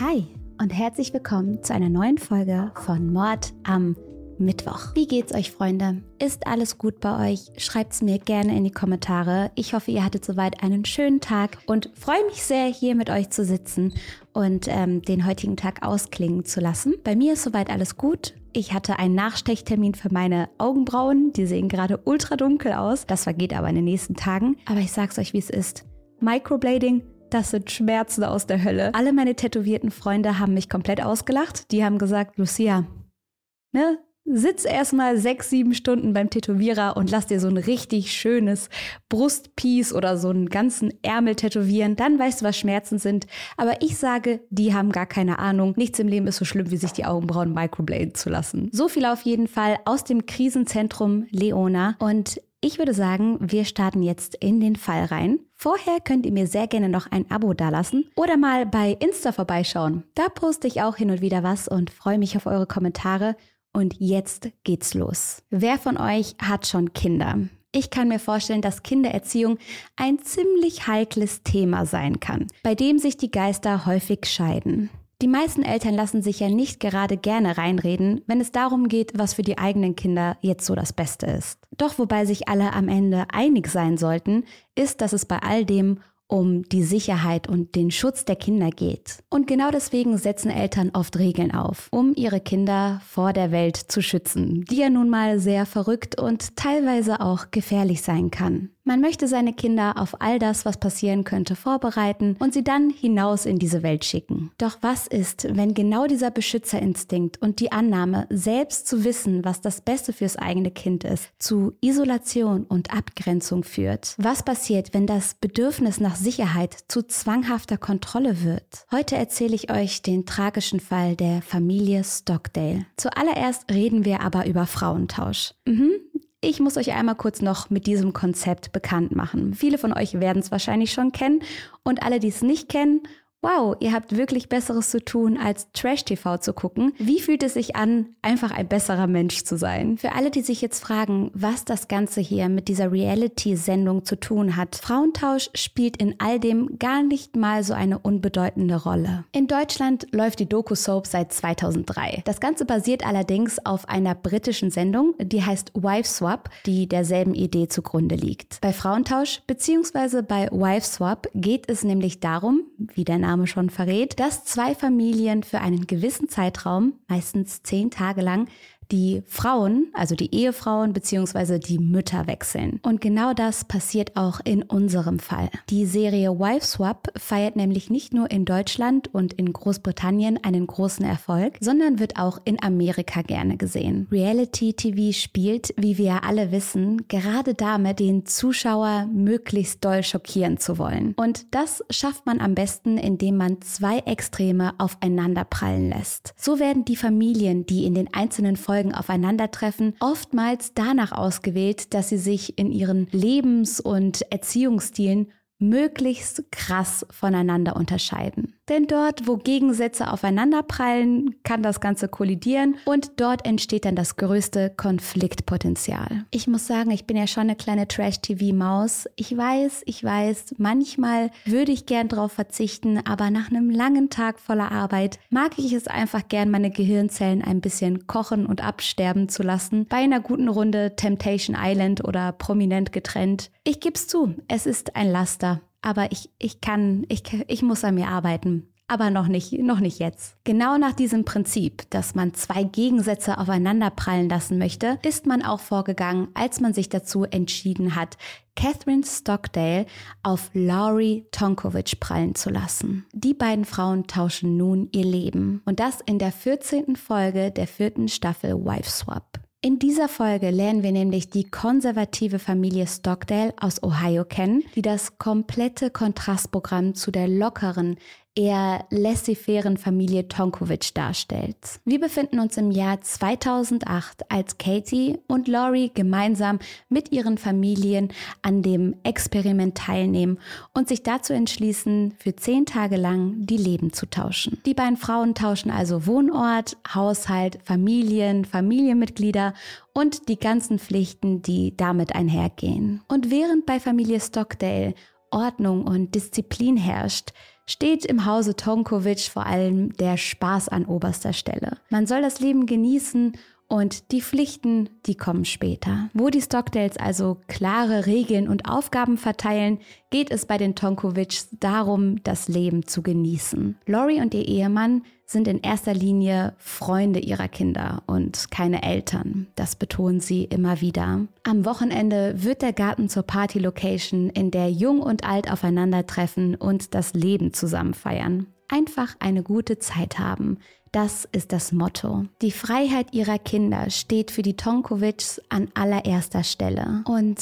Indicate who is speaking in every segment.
Speaker 1: Hi und herzlich willkommen zu einer neuen Folge von Mord am Mittwoch. Wie geht's euch, Freunde? Ist alles gut bei euch? Schreibt's mir gerne in die Kommentare. Ich hoffe, ihr hattet soweit einen schönen Tag und freue mich sehr, hier mit euch zu sitzen und ähm, den heutigen Tag ausklingen zu lassen. Bei mir ist soweit alles gut. Ich hatte einen Nachstechtermin für meine Augenbrauen. Die sehen gerade ultra dunkel aus. Das vergeht aber in den nächsten Tagen. Aber ich sag's euch, wie es ist. Microblading das sind Schmerzen aus der Hölle. Alle meine tätowierten Freunde haben mich komplett ausgelacht. Die haben gesagt, Lucia, ne, Sitz erstmal sechs, sieben Stunden beim Tätowierer und lass dir so ein richtig schönes Brustpiece oder so einen ganzen Ärmel tätowieren. Dann weißt du, was Schmerzen sind. Aber ich sage, die haben gar keine Ahnung. Nichts im Leben ist so schlimm, wie sich die Augenbrauen microbladen zu lassen. So viel auf jeden Fall aus dem Krisenzentrum Leona. Und ich würde sagen, wir starten jetzt in den Fall rein. Vorher könnt ihr mir sehr gerne noch ein Abo dalassen oder mal bei Insta vorbeischauen. Da poste ich auch hin und wieder was und freue mich auf eure Kommentare. Und jetzt geht's los. Wer von euch hat schon Kinder? Ich kann mir vorstellen, dass Kindererziehung ein ziemlich heikles Thema sein kann, bei dem sich die Geister häufig scheiden. Die meisten Eltern lassen sich ja nicht gerade gerne reinreden, wenn es darum geht, was für die eigenen Kinder jetzt so das Beste ist. Doch wobei sich alle am Ende einig sein sollten, ist, dass es bei all dem um die Sicherheit und den Schutz der Kinder geht. Und genau deswegen setzen Eltern oft Regeln auf, um ihre Kinder vor der Welt zu schützen, die ja nun mal sehr verrückt und teilweise auch gefährlich sein kann. Man möchte seine Kinder auf all das, was passieren könnte, vorbereiten und sie dann hinaus in diese Welt schicken. Doch was ist, wenn genau dieser Beschützerinstinkt und die Annahme, selbst zu wissen, was das Beste fürs eigene Kind ist, zu Isolation und Abgrenzung führt? Was passiert, wenn das Bedürfnis nach Sicherheit zu zwanghafter Kontrolle wird? Heute erzähle ich euch den tragischen Fall der Familie Stockdale. Zuallererst reden wir aber über Frauentausch. Mhm, ich muss euch einmal kurz noch mit diesem Konzept bekannt machen. Viele von euch werden es wahrscheinlich schon kennen und alle, die es nicht kennen wow, ihr habt wirklich Besseres zu tun, als Trash-TV zu gucken. Wie fühlt es sich an, einfach ein besserer Mensch zu sein? Für alle, die sich jetzt fragen, was das Ganze hier mit dieser Reality-Sendung zu tun hat, Frauentausch spielt in all dem gar nicht mal so eine unbedeutende Rolle. In Deutschland läuft die Doku-Soap seit 2003. Das Ganze basiert allerdings auf einer britischen Sendung, die heißt Wife Swap, die derselben Idee zugrunde liegt. Bei Frauentausch bzw. bei Wife Swap geht es nämlich darum, wie der Name Name schon verrät, dass zwei Familien für einen gewissen Zeitraum, meistens zehn Tage lang, die Frauen, also die Ehefrauen bzw. die Mütter wechseln. Und genau das passiert auch in unserem Fall. Die Serie Wife Swap feiert nämlich nicht nur in Deutschland und in Großbritannien einen großen Erfolg, sondern wird auch in Amerika gerne gesehen. Reality TV spielt, wie wir ja alle wissen, gerade damit, den Zuschauer möglichst doll schockieren zu wollen. Und das schafft man am besten, indem man zwei Extreme aufeinander prallen lässt. So werden die Familien, die in den einzelnen Folgen Folgen aufeinandertreffen, oftmals danach ausgewählt, dass sie sich in ihren Lebens- und Erziehungsstilen möglichst krass voneinander unterscheiden. Denn dort, wo Gegensätze aufeinanderprallen, kann das Ganze kollidieren und dort entsteht dann das größte Konfliktpotenzial. Ich muss sagen, ich bin ja schon eine kleine Trash-TV-Maus. Ich weiß, ich weiß, manchmal würde ich gern darauf verzichten, aber nach einem langen Tag voller Arbeit mag ich es einfach gern, meine Gehirnzellen ein bisschen kochen und absterben zu lassen. Bei einer guten Runde Temptation Island oder prominent getrennt. Ich geb's zu, es ist ein Laster aber ich, ich kann, ich, ich muss an mir arbeiten. Aber noch nicht, noch nicht jetzt. Genau nach diesem Prinzip, dass man zwei Gegensätze aufeinanderprallen lassen möchte, ist man auch vorgegangen, als man sich dazu entschieden hat, Catherine Stockdale auf Laurie Tonkovic prallen zu lassen. Die beiden Frauen tauschen nun ihr Leben. Und das in der 14. Folge der vierten Staffel Wife Swap. In dieser Folge lernen wir nämlich die konservative Familie Stockdale aus Ohio kennen, die das komplette Kontrastprogramm zu der lockeren, eher laissez-fairen Familie Tonkovic darstellt. Wir befinden uns im Jahr 2008, als Katie und Laurie gemeinsam mit ihren Familien an dem Experiment teilnehmen und sich dazu entschließen, für zehn Tage lang die Leben zu tauschen. Die beiden Frauen tauschen also Wohnort, Haushalt, Familien, Familienmitglieder und die ganzen Pflichten, die damit einhergehen. Und während bei Familie Stockdale Ordnung und Disziplin herrscht, steht im Hause Tonkovic vor allem der Spaß an oberster Stelle. Man soll das Leben genießen und die Pflichten, die kommen später. Wo die Stockdales also klare Regeln und Aufgaben verteilen, geht es bei den Tonkovics darum, das Leben zu genießen. Lori und ihr Ehemann sind in erster Linie Freunde ihrer Kinder und keine Eltern. Das betonen sie immer wieder. Am Wochenende wird der Garten zur Party-Location, in der Jung und Alt aufeinandertreffen und das Leben zusammen feiern. Einfach eine gute Zeit haben. Das ist das Motto. Die Freiheit ihrer Kinder steht für die Tonkovics an allererster Stelle. Und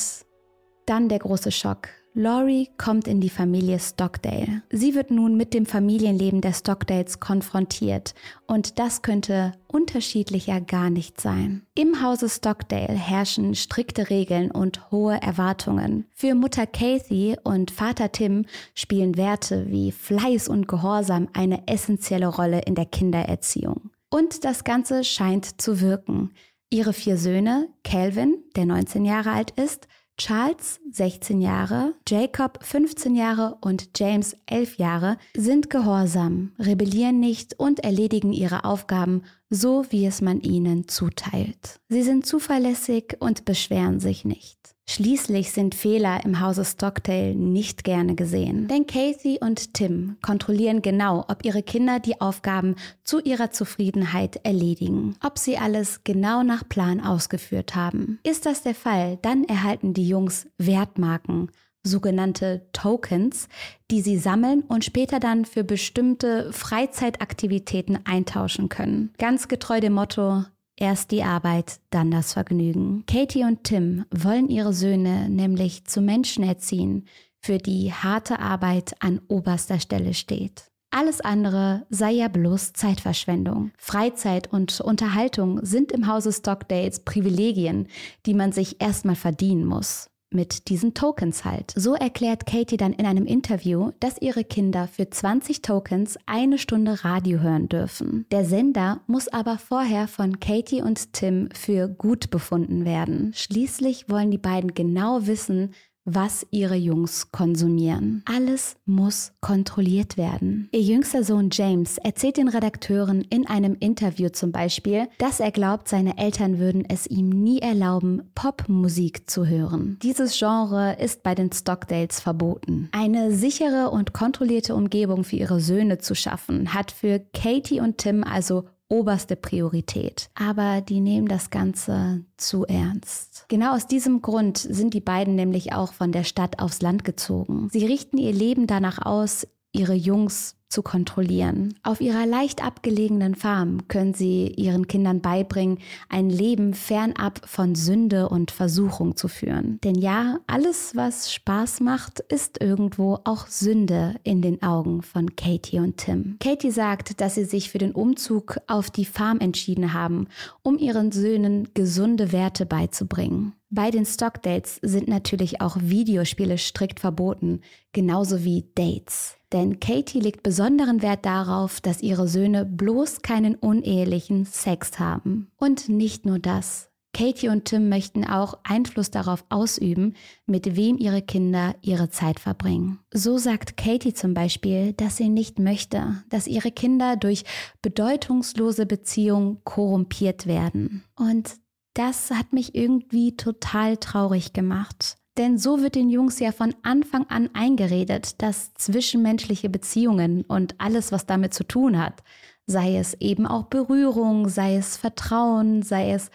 Speaker 1: dann der große Schock. Laurie kommt in die Familie Stockdale. Sie wird nun mit dem Familienleben der Stockdales konfrontiert und das könnte unterschiedlicher gar nicht sein. Im Hause Stockdale herrschen strikte Regeln und hohe Erwartungen. Für Mutter Kathy und Vater Tim spielen Werte wie Fleiß und Gehorsam eine essentielle Rolle in der Kindererziehung. Und das Ganze scheint zu wirken. Ihre vier Söhne, Calvin, der 19 Jahre alt ist, Charles, 16 Jahre, Jacob, 15 Jahre und James, 11 Jahre, sind gehorsam, rebellieren nicht und erledigen ihre Aufgaben so, wie es man ihnen zuteilt. Sie sind zuverlässig und beschweren sich nicht. Schließlich sind Fehler im Hause Stockdale nicht gerne gesehen, denn Kathy und Tim kontrollieren genau, ob ihre Kinder die Aufgaben zu ihrer Zufriedenheit erledigen, ob sie alles genau nach Plan ausgeführt haben. Ist das der Fall, dann erhalten die Jungs Wertmarken, sogenannte Tokens, die sie sammeln und später dann für bestimmte Freizeitaktivitäten eintauschen können. Ganz getreu dem Motto, Erst die Arbeit, dann das Vergnügen. Katie und Tim wollen ihre Söhne nämlich zu Menschen erziehen, für die harte Arbeit an oberster Stelle steht. Alles andere sei ja bloß Zeitverschwendung. Freizeit und Unterhaltung sind im Hause Stockdales Privilegien, die man sich erstmal verdienen muss mit diesen Tokens halt. So erklärt Katie dann in einem Interview, dass ihre Kinder für 20 Tokens eine Stunde Radio hören dürfen. Der Sender muss aber vorher von Katie und Tim für gut befunden werden. Schließlich wollen die beiden genau wissen, was ihre Jungs konsumieren. Alles muss kontrolliert werden. Ihr jüngster Sohn James erzählt den Redakteuren in einem Interview zum Beispiel, dass er glaubt, seine Eltern würden es ihm nie erlauben, Popmusik zu hören. Dieses Genre ist bei den Stockdales verboten. Eine sichere und kontrollierte Umgebung für ihre Söhne zu schaffen, hat für Katie und Tim also oberste Priorität. Aber die nehmen das Ganze zu ernst. Genau aus diesem Grund sind die beiden nämlich auch von der Stadt aufs Land gezogen. Sie richten ihr Leben danach aus, ihre Jungs zu kontrollieren. Auf ihrer leicht abgelegenen Farm können sie ihren Kindern beibringen, ein Leben fernab von Sünde und Versuchung zu führen. Denn ja, alles, was Spaß macht, ist irgendwo auch Sünde in den Augen von Katie und Tim. Katie sagt, dass sie sich für den Umzug auf die Farm entschieden haben, um ihren Söhnen gesunde Werte beizubringen. Bei den Stockdates sind natürlich auch Videospiele strikt verboten, genauso wie Dates. Denn Katie legt besonderen Wert darauf, dass ihre Söhne bloß keinen unehelichen Sex haben. Und nicht nur das. Katie und Tim möchten auch Einfluss darauf ausüben, mit wem ihre Kinder ihre Zeit verbringen. So sagt Katie zum Beispiel, dass sie nicht möchte, dass ihre Kinder durch bedeutungslose Beziehungen korrumpiert werden. Und das hat mich irgendwie total traurig gemacht. Denn so wird den Jungs ja von Anfang an eingeredet, dass zwischenmenschliche Beziehungen und alles, was damit zu tun hat, sei es eben auch Berührung, sei es Vertrauen, sei es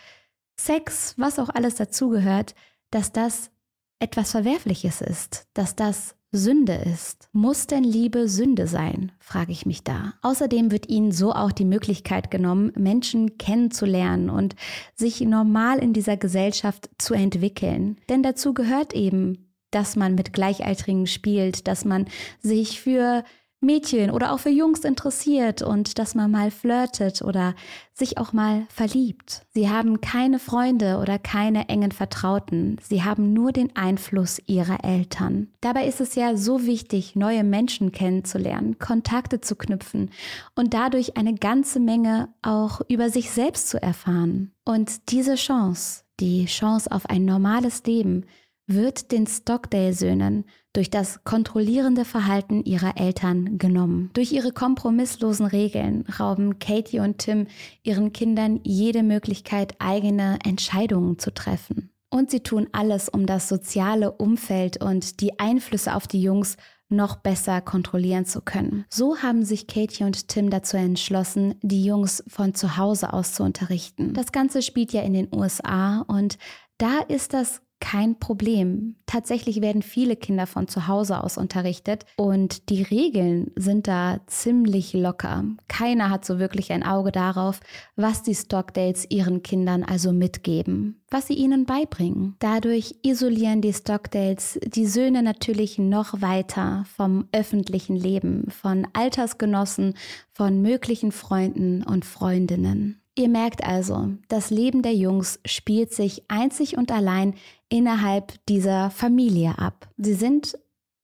Speaker 1: Sex, was auch alles dazugehört, dass das etwas Verwerfliches ist, dass das Sünde ist. Muss denn Liebe Sünde sein, frage ich mich da. Außerdem wird ihnen so auch die Möglichkeit genommen, Menschen kennenzulernen und sich normal in dieser Gesellschaft zu entwickeln. Denn dazu gehört eben, dass man mit Gleichaltrigen spielt, dass man sich für Mädchen oder auch für Jungs interessiert und dass man mal flirtet oder sich auch mal verliebt. Sie haben keine Freunde oder keine engen Vertrauten. Sie haben nur den Einfluss ihrer Eltern. Dabei ist es ja so wichtig, neue Menschen kennenzulernen, Kontakte zu knüpfen und dadurch eine ganze Menge auch über sich selbst zu erfahren. Und diese Chance, die Chance auf ein normales Leben, wird den Stockdale-Söhnen durch das kontrollierende Verhalten ihrer Eltern genommen. Durch ihre kompromisslosen Regeln rauben Katie und Tim ihren Kindern jede Möglichkeit, eigene Entscheidungen zu treffen. Und sie tun alles, um das soziale Umfeld und die Einflüsse auf die Jungs noch besser kontrollieren zu können. So haben sich Katie und Tim dazu entschlossen, die Jungs von zu Hause aus zu unterrichten. Das Ganze spielt ja in den USA und da ist das kein Problem. Tatsächlich werden viele Kinder von zu Hause aus unterrichtet und die Regeln sind da ziemlich locker. Keiner hat so wirklich ein Auge darauf, was die Stockdales ihren Kindern also mitgeben, was sie ihnen beibringen. Dadurch isolieren die Stockdales die Söhne natürlich noch weiter vom öffentlichen Leben, von Altersgenossen, von möglichen Freunden und Freundinnen. Ihr merkt also, das Leben der Jungs spielt sich einzig und allein innerhalb dieser Familie ab. Sie sind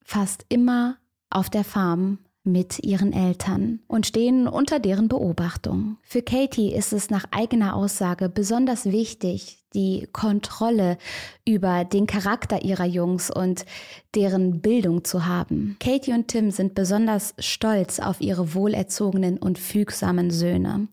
Speaker 1: fast immer auf der Farm mit ihren Eltern und stehen unter deren Beobachtung. Für Katie ist es nach eigener Aussage besonders wichtig, die Kontrolle über den Charakter ihrer Jungs und deren Bildung zu haben. Katie und Tim sind besonders stolz auf ihre wohlerzogenen und fügsamen Söhne.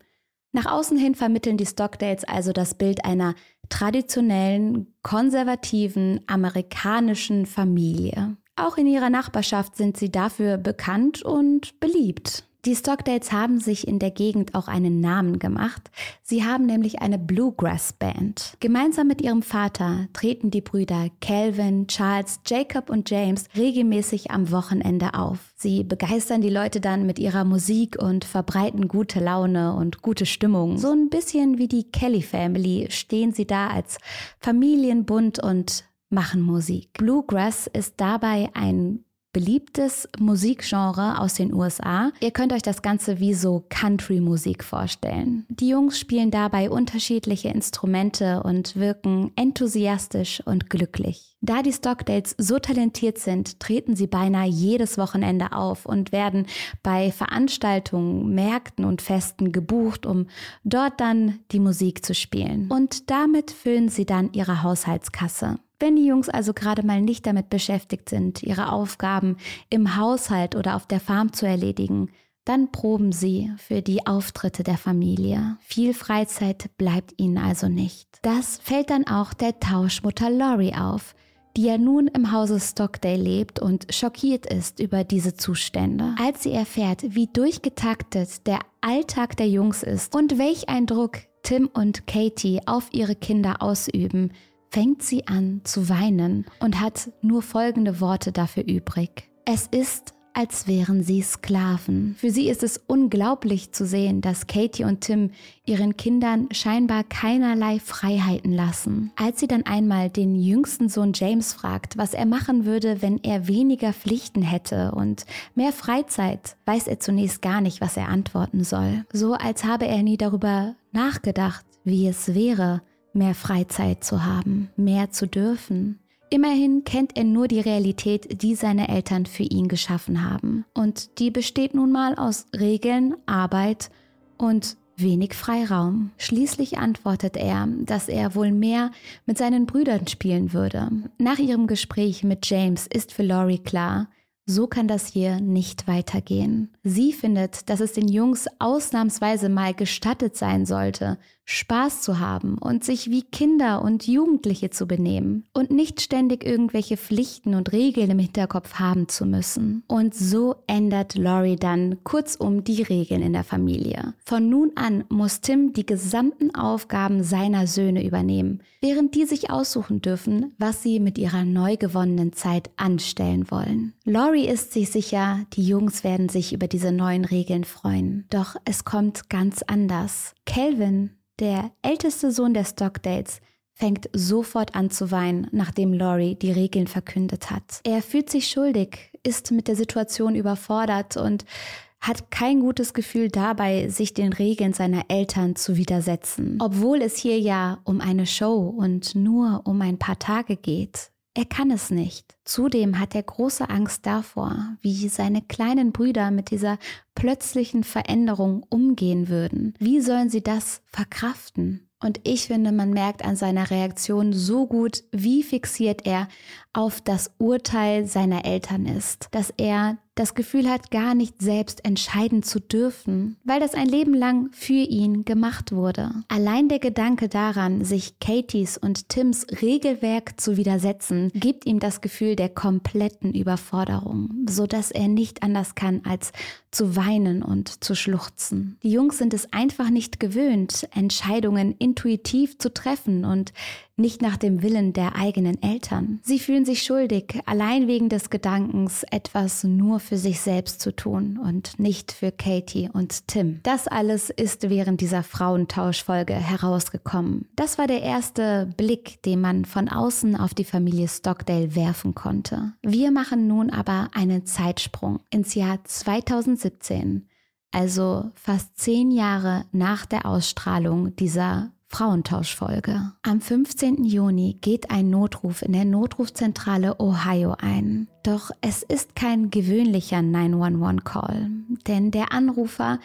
Speaker 1: Nach außen hin vermitteln die Stockdales also das Bild einer traditionellen, konservativen, amerikanischen Familie. Auch in ihrer Nachbarschaft sind sie dafür bekannt und beliebt. Die Stockdales haben sich in der Gegend auch einen Namen gemacht. Sie haben nämlich eine Bluegrass Band. Gemeinsam mit ihrem Vater treten die Brüder Calvin, Charles, Jacob und James regelmäßig am Wochenende auf. Sie begeistern die Leute dann mit ihrer Musik und verbreiten gute Laune und gute Stimmung. So ein bisschen wie die Kelly Family stehen sie da als Familienbund und machen Musik. Bluegrass ist dabei ein beliebtes Musikgenre aus den USA. Ihr könnt euch das Ganze wie so Country-Musik vorstellen. Die Jungs spielen dabei unterschiedliche Instrumente und wirken enthusiastisch und glücklich. Da die Stockdales so talentiert sind, treten sie beinahe jedes Wochenende auf und werden bei Veranstaltungen, Märkten und Festen gebucht, um dort dann die Musik zu spielen. Und damit füllen sie dann ihre Haushaltskasse. Wenn die Jungs also gerade mal nicht damit beschäftigt sind, ihre Aufgaben im Haushalt oder auf der Farm zu erledigen, dann proben sie für die Auftritte der Familie. Viel Freizeit bleibt ihnen also nicht. Das fällt dann auch der Tauschmutter Lori auf, die ja nun im Hause Stockdale lebt und schockiert ist über diese Zustände. Als sie erfährt, wie durchgetaktet der Alltag der Jungs ist und welch ein Druck Tim und Katie auf ihre Kinder ausüben, fängt sie an zu weinen und hat nur folgende Worte dafür übrig. Es ist, als wären sie Sklaven. Für sie ist es unglaublich zu sehen, dass Katie und Tim ihren Kindern scheinbar keinerlei Freiheiten lassen. Als sie dann einmal den jüngsten Sohn James fragt, was er machen würde, wenn er weniger Pflichten hätte und mehr Freizeit, weiß er zunächst gar nicht, was er antworten soll. So als habe er nie darüber nachgedacht, wie es wäre, mehr Freizeit zu haben, mehr zu dürfen. Immerhin kennt er nur die Realität, die seine Eltern für ihn geschaffen haben. Und die besteht nun mal aus Regeln, Arbeit und wenig Freiraum. Schließlich antwortet er, dass er wohl mehr mit seinen Brüdern spielen würde. Nach ihrem Gespräch mit James ist für Laurie klar, so kann das hier nicht weitergehen. Sie findet, dass es den Jungs ausnahmsweise mal gestattet sein sollte, Spaß zu haben und sich wie Kinder und Jugendliche zu benehmen und nicht ständig irgendwelche Pflichten und Regeln im Hinterkopf haben zu müssen. Und so ändert Laurie dann kurzum die Regeln in der Familie. Von nun an muss Tim die gesamten Aufgaben seiner Söhne übernehmen, während die sich aussuchen dürfen, was sie mit ihrer neu gewonnenen Zeit anstellen wollen. Laurie ist sich sicher, die Jungs werden sich über diese neuen Regeln freuen. Doch es kommt ganz anders. Calvin der älteste Sohn der Stockdales fängt sofort an zu weinen, nachdem Laurie die Regeln verkündet hat. Er fühlt sich schuldig, ist mit der Situation überfordert und hat kein gutes Gefühl dabei, sich den Regeln seiner Eltern zu widersetzen. Obwohl es hier ja um eine Show und nur um ein paar Tage geht. Er kann es nicht. Zudem hat er große Angst davor, wie seine kleinen Brüder mit dieser plötzlichen Veränderung umgehen würden. Wie sollen sie das verkraften? Und ich finde, man merkt an seiner Reaktion so gut, wie fixiert er auf das Urteil seiner Eltern ist, dass er das Gefühl hat, gar nicht selbst entscheiden zu dürfen, weil das ein Leben lang für ihn gemacht wurde. Allein der Gedanke daran, sich Katies und Tims Regelwerk zu widersetzen, gibt ihm das Gefühl der kompletten Überforderung, so dass er nicht anders kann, als zu weinen und zu schluchzen. Die Jungs sind es einfach nicht gewöhnt, Entscheidungen intuitiv zu treffen und nicht nach dem Willen der eigenen Eltern. Sie fühlen sich schuldig, allein wegen des Gedankens, etwas nur für sich selbst zu tun und nicht für Katie und Tim. Das alles ist während dieser Frauentauschfolge herausgekommen. Das war der erste Blick, den man von außen auf die Familie Stockdale werfen konnte. Wir machen nun aber einen Zeitsprung ins Jahr 2017 also fast zehn Jahre nach der Ausstrahlung dieser Frauentauschfolge. Am 15. Juni geht ein Notruf in der Notrufzentrale Ohio ein. Doch es ist kein gewöhnlicher 911-Call, denn der Anrufer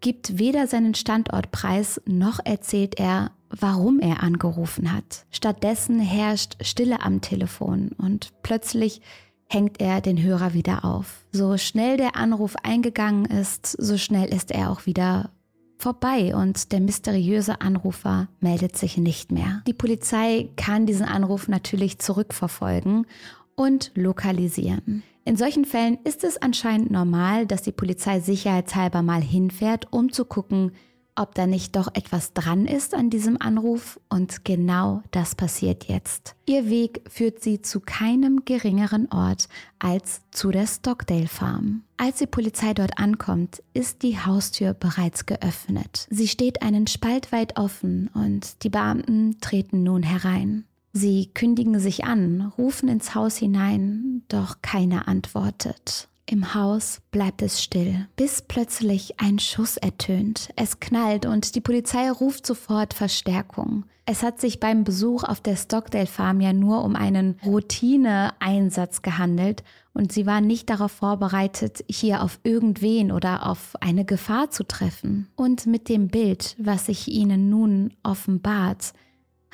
Speaker 1: gibt weder seinen Standort preis, noch erzählt er, warum er angerufen hat. Stattdessen herrscht Stille am Telefon und plötzlich hängt er den Hörer wieder auf. So schnell der Anruf eingegangen ist, so schnell ist er auch wieder vorbei und der mysteriöse Anrufer meldet sich nicht mehr. Die Polizei kann diesen Anruf natürlich zurückverfolgen und lokalisieren. In solchen Fällen ist es anscheinend normal, dass die Polizei sicherheitshalber mal hinfährt, um zu gucken, ob da nicht doch etwas dran ist an diesem Anruf und genau das passiert jetzt. Ihr Weg führt sie zu keinem geringeren Ort als zu der Stockdale Farm. Als die Polizei dort ankommt, ist die Haustür bereits geöffnet. Sie steht einen Spalt weit offen und die Beamten treten nun herein. Sie kündigen sich an, rufen ins Haus hinein, doch keiner antwortet. Im Haus bleibt es still, bis plötzlich ein Schuss ertönt. Es knallt und die Polizei ruft sofort Verstärkung. Es hat sich beim Besuch auf der Stockdale Farm ja nur um einen Routineeinsatz gehandelt und sie waren nicht darauf vorbereitet, hier auf irgendwen oder auf eine Gefahr zu treffen. Und mit dem Bild, was sich ihnen nun offenbart,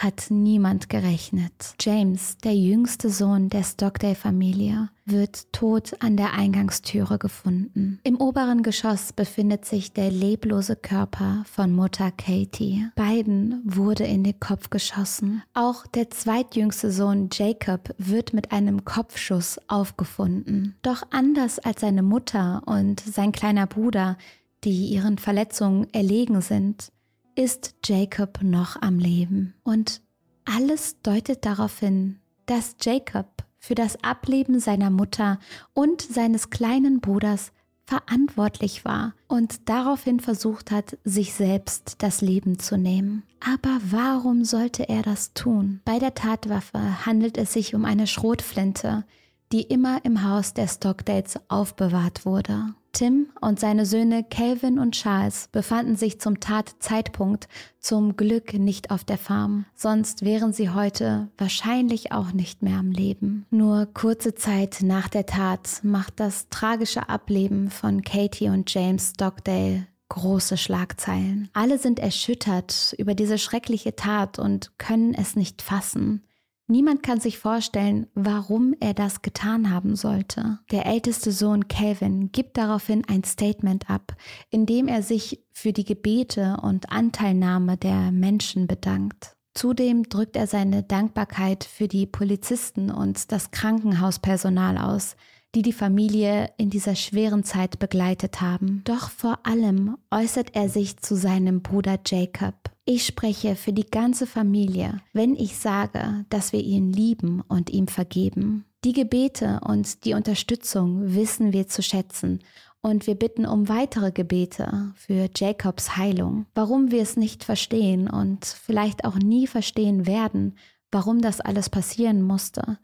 Speaker 1: hat niemand gerechnet. James, der jüngste Sohn der Stockdale-Familie, wird tot an der Eingangstüre gefunden. Im oberen Geschoss befindet sich der leblose Körper von Mutter Katie. Beiden wurde in den Kopf geschossen. Auch der zweitjüngste Sohn Jacob wird mit einem Kopfschuss aufgefunden. Doch anders als seine Mutter und sein kleiner Bruder, die ihren Verletzungen erlegen sind, ist Jacob noch am Leben. Und alles deutet darauf hin, dass Jacob für das Ableben seiner Mutter und seines kleinen Bruders verantwortlich war und daraufhin versucht hat, sich selbst das Leben zu nehmen. Aber warum sollte er das tun? Bei der Tatwaffe handelt es sich um eine Schrotflinte, die immer im Haus der Stockdales aufbewahrt wurde. Tim und seine Söhne Calvin und Charles befanden sich zum Tatzeitpunkt zum Glück nicht auf der Farm, sonst wären sie heute wahrscheinlich auch nicht mehr am Leben. Nur kurze Zeit nach der Tat macht das tragische Ableben von Katie und James Stockdale große Schlagzeilen. Alle sind erschüttert über diese schreckliche Tat und können es nicht fassen. Niemand kann sich vorstellen, warum er das getan haben sollte. Der älteste Sohn Calvin gibt daraufhin ein Statement ab, in dem er sich für die Gebete und Anteilnahme der Menschen bedankt. Zudem drückt er seine Dankbarkeit für die Polizisten und das Krankenhauspersonal aus, die die Familie in dieser schweren Zeit begleitet haben. Doch vor allem äußert er sich zu seinem Bruder Jacob. Ich spreche für die ganze Familie, wenn ich sage, dass wir ihn lieben und ihm vergeben. Die Gebete und die Unterstützung wissen wir zu schätzen und wir bitten um weitere Gebete für Jacobs Heilung. Warum wir es nicht verstehen und vielleicht auch nie verstehen werden, warum das alles passieren musste,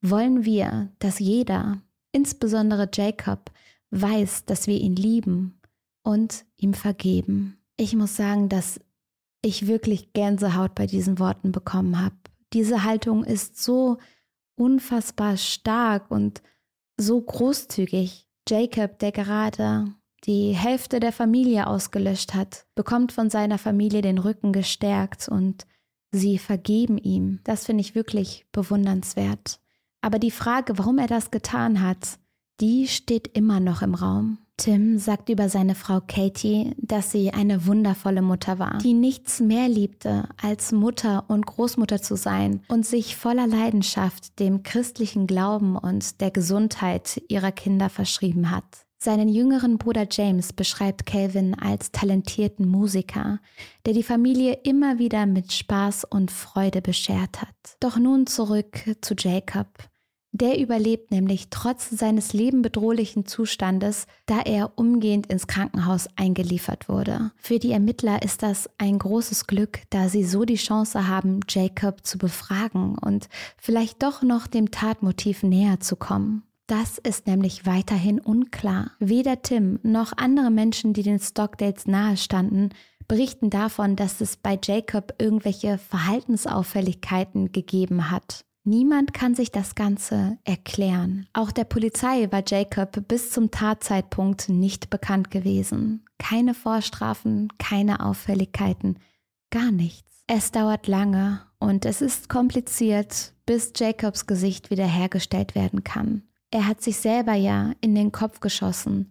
Speaker 1: wollen wir, dass jeder, insbesondere Jacob, weiß, dass wir ihn lieben und ihm vergeben. Ich muss sagen, dass ich wirklich Gänsehaut bei diesen Worten bekommen habe. Diese Haltung ist so unfassbar stark und so großzügig. Jacob, der gerade die Hälfte der Familie ausgelöscht hat, bekommt von seiner Familie den Rücken gestärkt und sie vergeben ihm. Das finde ich wirklich bewundernswert. Aber die Frage, warum er das getan hat, die steht immer noch im Raum. Tim sagt über seine Frau Katie, dass sie eine wundervolle Mutter war, die nichts mehr liebte, als Mutter und Großmutter zu sein und sich voller Leidenschaft dem christlichen Glauben und der Gesundheit ihrer Kinder verschrieben hat. Seinen jüngeren Bruder James beschreibt Calvin als talentierten Musiker, der die Familie immer wieder mit Spaß und Freude beschert hat. Doch nun zurück zu Jacob. Der überlebt nämlich trotz seines lebenbedrohlichen Zustandes, da er umgehend ins Krankenhaus eingeliefert wurde. Für die Ermittler ist das ein großes Glück, da sie so die Chance haben, Jacob zu befragen und vielleicht doch noch dem Tatmotiv näher zu kommen. Das ist nämlich weiterhin unklar. Weder Tim noch andere Menschen, die den Stockdales nahestanden, berichten davon, dass es bei Jacob irgendwelche Verhaltensauffälligkeiten gegeben hat. Niemand kann sich das Ganze erklären. Auch der Polizei war Jacob bis zum Tatzeitpunkt nicht bekannt gewesen. Keine Vorstrafen, keine Auffälligkeiten, gar nichts. Es dauert lange und es ist kompliziert, bis Jacobs Gesicht wiederhergestellt werden kann. Er hat sich selber ja in den Kopf geschossen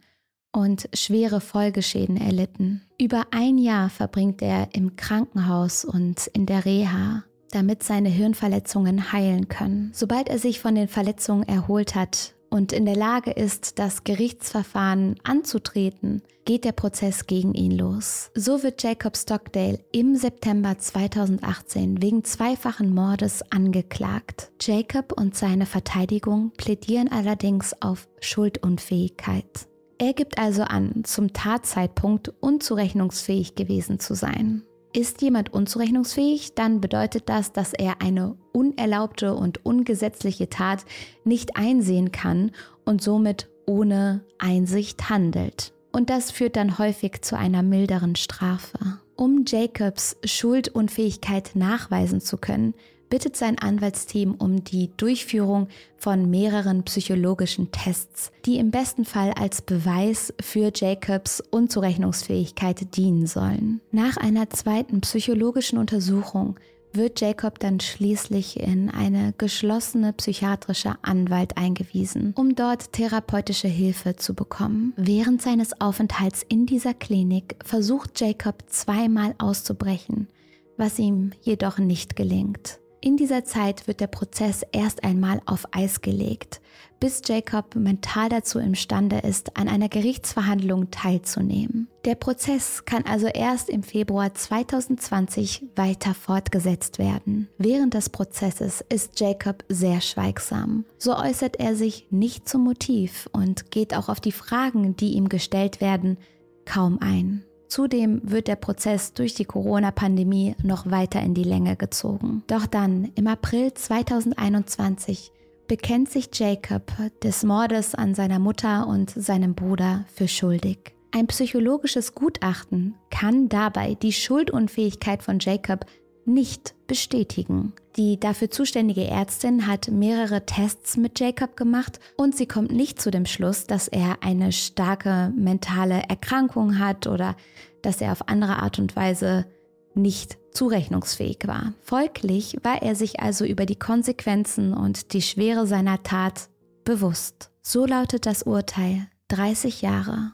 Speaker 1: und schwere Folgeschäden erlitten. Über ein Jahr verbringt er im Krankenhaus und in der Reha damit seine Hirnverletzungen heilen können. Sobald er sich von den Verletzungen erholt hat und in der Lage ist, das Gerichtsverfahren anzutreten, geht der Prozess gegen ihn los. So wird Jacob Stockdale im September 2018 wegen zweifachen Mordes angeklagt. Jacob und seine Verteidigung plädieren allerdings auf Schuldunfähigkeit. Er gibt also an, zum Tatzeitpunkt unzurechnungsfähig gewesen zu sein. Ist jemand unzurechnungsfähig, dann bedeutet das, dass er eine unerlaubte und ungesetzliche Tat nicht einsehen kann und somit ohne Einsicht handelt. Und das führt dann häufig zu einer milderen Strafe. Um Jacobs Schuldunfähigkeit nachweisen zu können, bittet sein Anwaltsteam um die Durchführung von mehreren psychologischen Tests, die im besten Fall als Beweis für Jacobs Unzurechnungsfähigkeit dienen sollen. Nach einer zweiten psychologischen Untersuchung wird Jacob dann schließlich in eine geschlossene psychiatrische Anwalt eingewiesen, um dort therapeutische Hilfe zu bekommen. Während seines Aufenthalts in dieser Klinik versucht Jacob zweimal auszubrechen, was ihm jedoch nicht gelingt. In dieser Zeit wird der Prozess erst einmal auf Eis gelegt, bis Jacob mental dazu imstande ist, an einer Gerichtsverhandlung teilzunehmen. Der Prozess kann also erst im Februar 2020 weiter fortgesetzt werden. Während des Prozesses ist Jacob sehr schweigsam. So äußert er sich nicht zum Motiv und geht auch auf die Fragen, die ihm gestellt werden, kaum ein. Zudem wird der Prozess durch die Corona-Pandemie noch weiter in die Länge gezogen. Doch dann, im April 2021, bekennt sich Jacob des Mordes an seiner Mutter und seinem Bruder für schuldig. Ein psychologisches Gutachten kann dabei die Schuldunfähigkeit von Jacob nicht bestätigen. Die dafür zuständige Ärztin hat mehrere Tests mit Jacob gemacht und sie kommt nicht zu dem Schluss, dass er eine starke mentale Erkrankung hat oder dass er auf andere Art und Weise nicht zurechnungsfähig war. Folglich war er sich also über die Konsequenzen und die Schwere seiner Tat bewusst. So lautet das Urteil 30 Jahre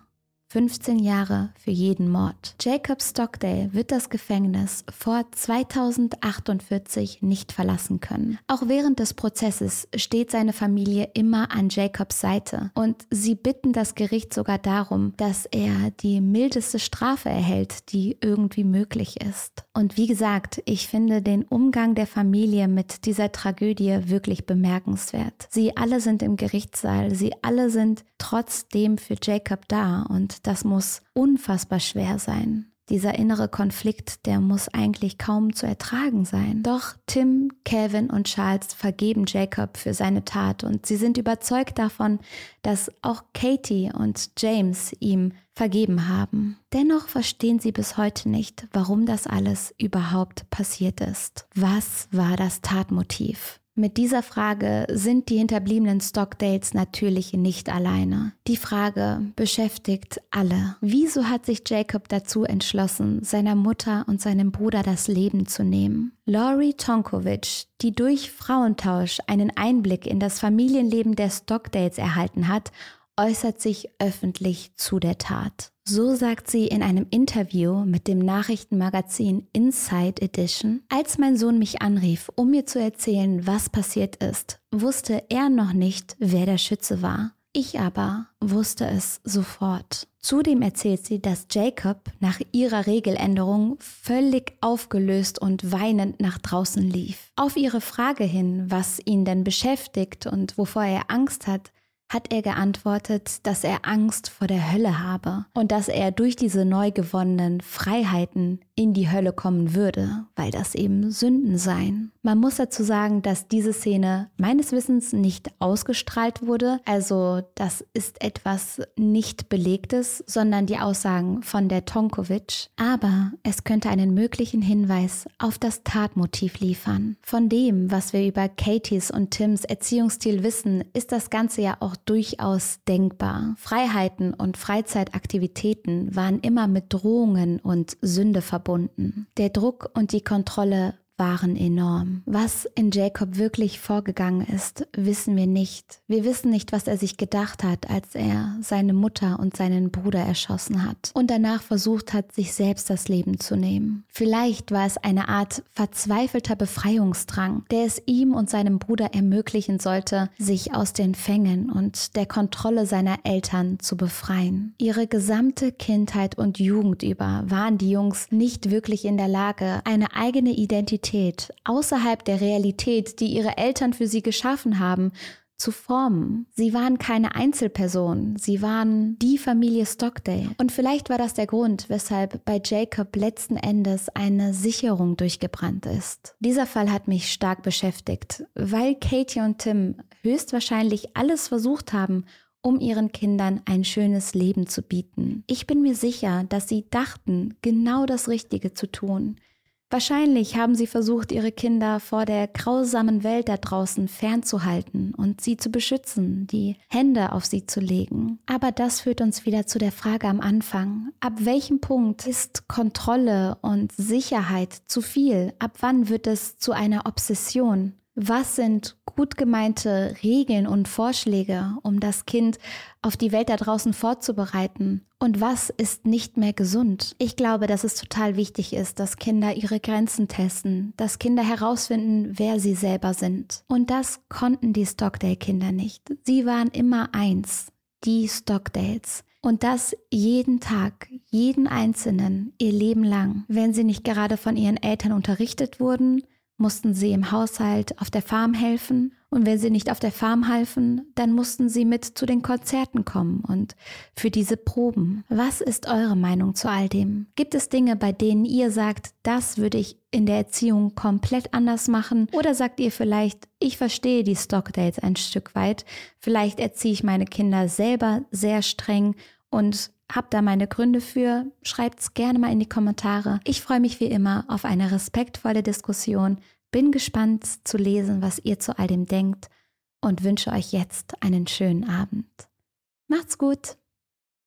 Speaker 1: 15 Jahre für jeden Mord. Jacob Stockdale wird das Gefängnis vor 2048 nicht verlassen können. Auch während des Prozesses steht seine Familie immer an Jacobs Seite und sie bitten das Gericht sogar darum, dass er die mildeste Strafe erhält, die irgendwie möglich ist. Und wie gesagt, ich finde den Umgang der Familie mit dieser Tragödie wirklich bemerkenswert. Sie alle sind im Gerichtssaal, sie alle sind trotzdem für Jacob da und das muss unfassbar schwer sein. Dieser innere Konflikt, der muss eigentlich kaum zu ertragen sein. Doch Tim, Kevin und Charles vergeben Jacob für seine Tat und sie sind überzeugt davon, dass auch Katie und James ihm vergeben haben. Dennoch verstehen sie bis heute nicht, warum das alles überhaupt passiert ist. Was war das Tatmotiv? Mit dieser Frage sind die hinterbliebenen Stockdales natürlich nicht alleine. Die Frage beschäftigt alle. Wieso hat sich Jacob dazu entschlossen, seiner Mutter und seinem Bruder das Leben zu nehmen? Laurie Tonkovic, die durch Frauentausch einen Einblick in das Familienleben der Stockdales erhalten hat, äußert sich öffentlich zu der Tat. So sagt sie in einem Interview mit dem Nachrichtenmagazin Inside Edition, als mein Sohn mich anrief, um mir zu erzählen, was passiert ist, wusste er noch nicht, wer der Schütze war. Ich aber wusste es sofort. Zudem erzählt sie, dass Jacob nach ihrer Regeländerung völlig aufgelöst und weinend nach draußen lief. Auf ihre Frage hin, was ihn denn beschäftigt und wovor er Angst hat, hat er geantwortet, dass er Angst vor der Hölle habe und dass er durch diese neu gewonnenen Freiheiten in die Hölle kommen würde, weil das eben Sünden seien. Man muss dazu sagen, dass diese Szene meines Wissens nicht ausgestrahlt wurde, also das ist etwas nicht belegtes, sondern die Aussagen von der Tonkovic, aber es könnte einen möglichen Hinweis auf das Tatmotiv liefern. Von dem, was wir über Katies und Tims Erziehungsstil wissen, ist das Ganze ja auch durchaus denkbar. Freiheiten und Freizeitaktivitäten waren immer mit Drohungen und Sünde verbunden. Der Druck und die Kontrolle waren enorm. Was in Jacob wirklich vorgegangen ist, wissen wir nicht. Wir wissen nicht, was er sich gedacht hat, als er seine Mutter und seinen Bruder erschossen hat und danach versucht hat, sich selbst das Leben zu nehmen. Vielleicht war es eine Art verzweifelter Befreiungsdrang, der es ihm und seinem Bruder ermöglichen sollte, sich aus den Fängen und der Kontrolle seiner Eltern zu befreien. Ihre gesamte Kindheit und Jugend über waren die Jungs nicht wirklich in der Lage, eine eigene Identität Realität, außerhalb der Realität, die ihre Eltern für sie geschaffen haben, zu formen. Sie waren keine Einzelperson, sie waren die Familie Stockdale. Und vielleicht war das der Grund, weshalb bei Jacob letzten Endes eine Sicherung durchgebrannt ist. Dieser Fall hat mich stark beschäftigt, weil Katie und Tim höchstwahrscheinlich alles versucht haben, um ihren Kindern ein schönes Leben zu bieten. Ich bin mir sicher, dass sie dachten, genau das Richtige zu tun. Wahrscheinlich haben sie versucht, ihre Kinder vor der grausamen Welt da draußen fernzuhalten und sie zu beschützen, die Hände auf sie zu legen. Aber das führt uns wieder zu der Frage am Anfang. Ab welchem Punkt ist Kontrolle und Sicherheit zu viel? Ab wann wird es zu einer Obsession? Was sind gut gemeinte Regeln und Vorschläge, um das Kind auf die Welt da draußen vorzubereiten? Und was ist nicht mehr gesund? Ich glaube, dass es total wichtig ist, dass Kinder ihre Grenzen testen, dass Kinder herausfinden, wer sie selber sind. Und das konnten die Stockdale-Kinder nicht. Sie waren immer eins, die Stockdales. Und das jeden Tag, jeden Einzelnen, ihr Leben lang, wenn sie nicht gerade von ihren Eltern unterrichtet wurden, mussten sie im Haushalt auf der Farm helfen und wenn sie nicht auf der Farm halfen, dann mussten sie mit zu den Konzerten kommen und für diese Proben. Was ist eure Meinung zu all dem? Gibt es Dinge, bei denen ihr sagt, das würde ich in der Erziehung komplett anders machen? Oder sagt ihr vielleicht, ich verstehe die Stockdates ein Stück weit, vielleicht erziehe ich meine Kinder selber sehr streng und Habt da meine Gründe für? Schreibt's gerne mal in die Kommentare. Ich freue mich wie immer auf eine respektvolle Diskussion, bin gespannt zu lesen, was ihr zu all dem denkt und wünsche euch jetzt einen schönen Abend. Macht's gut!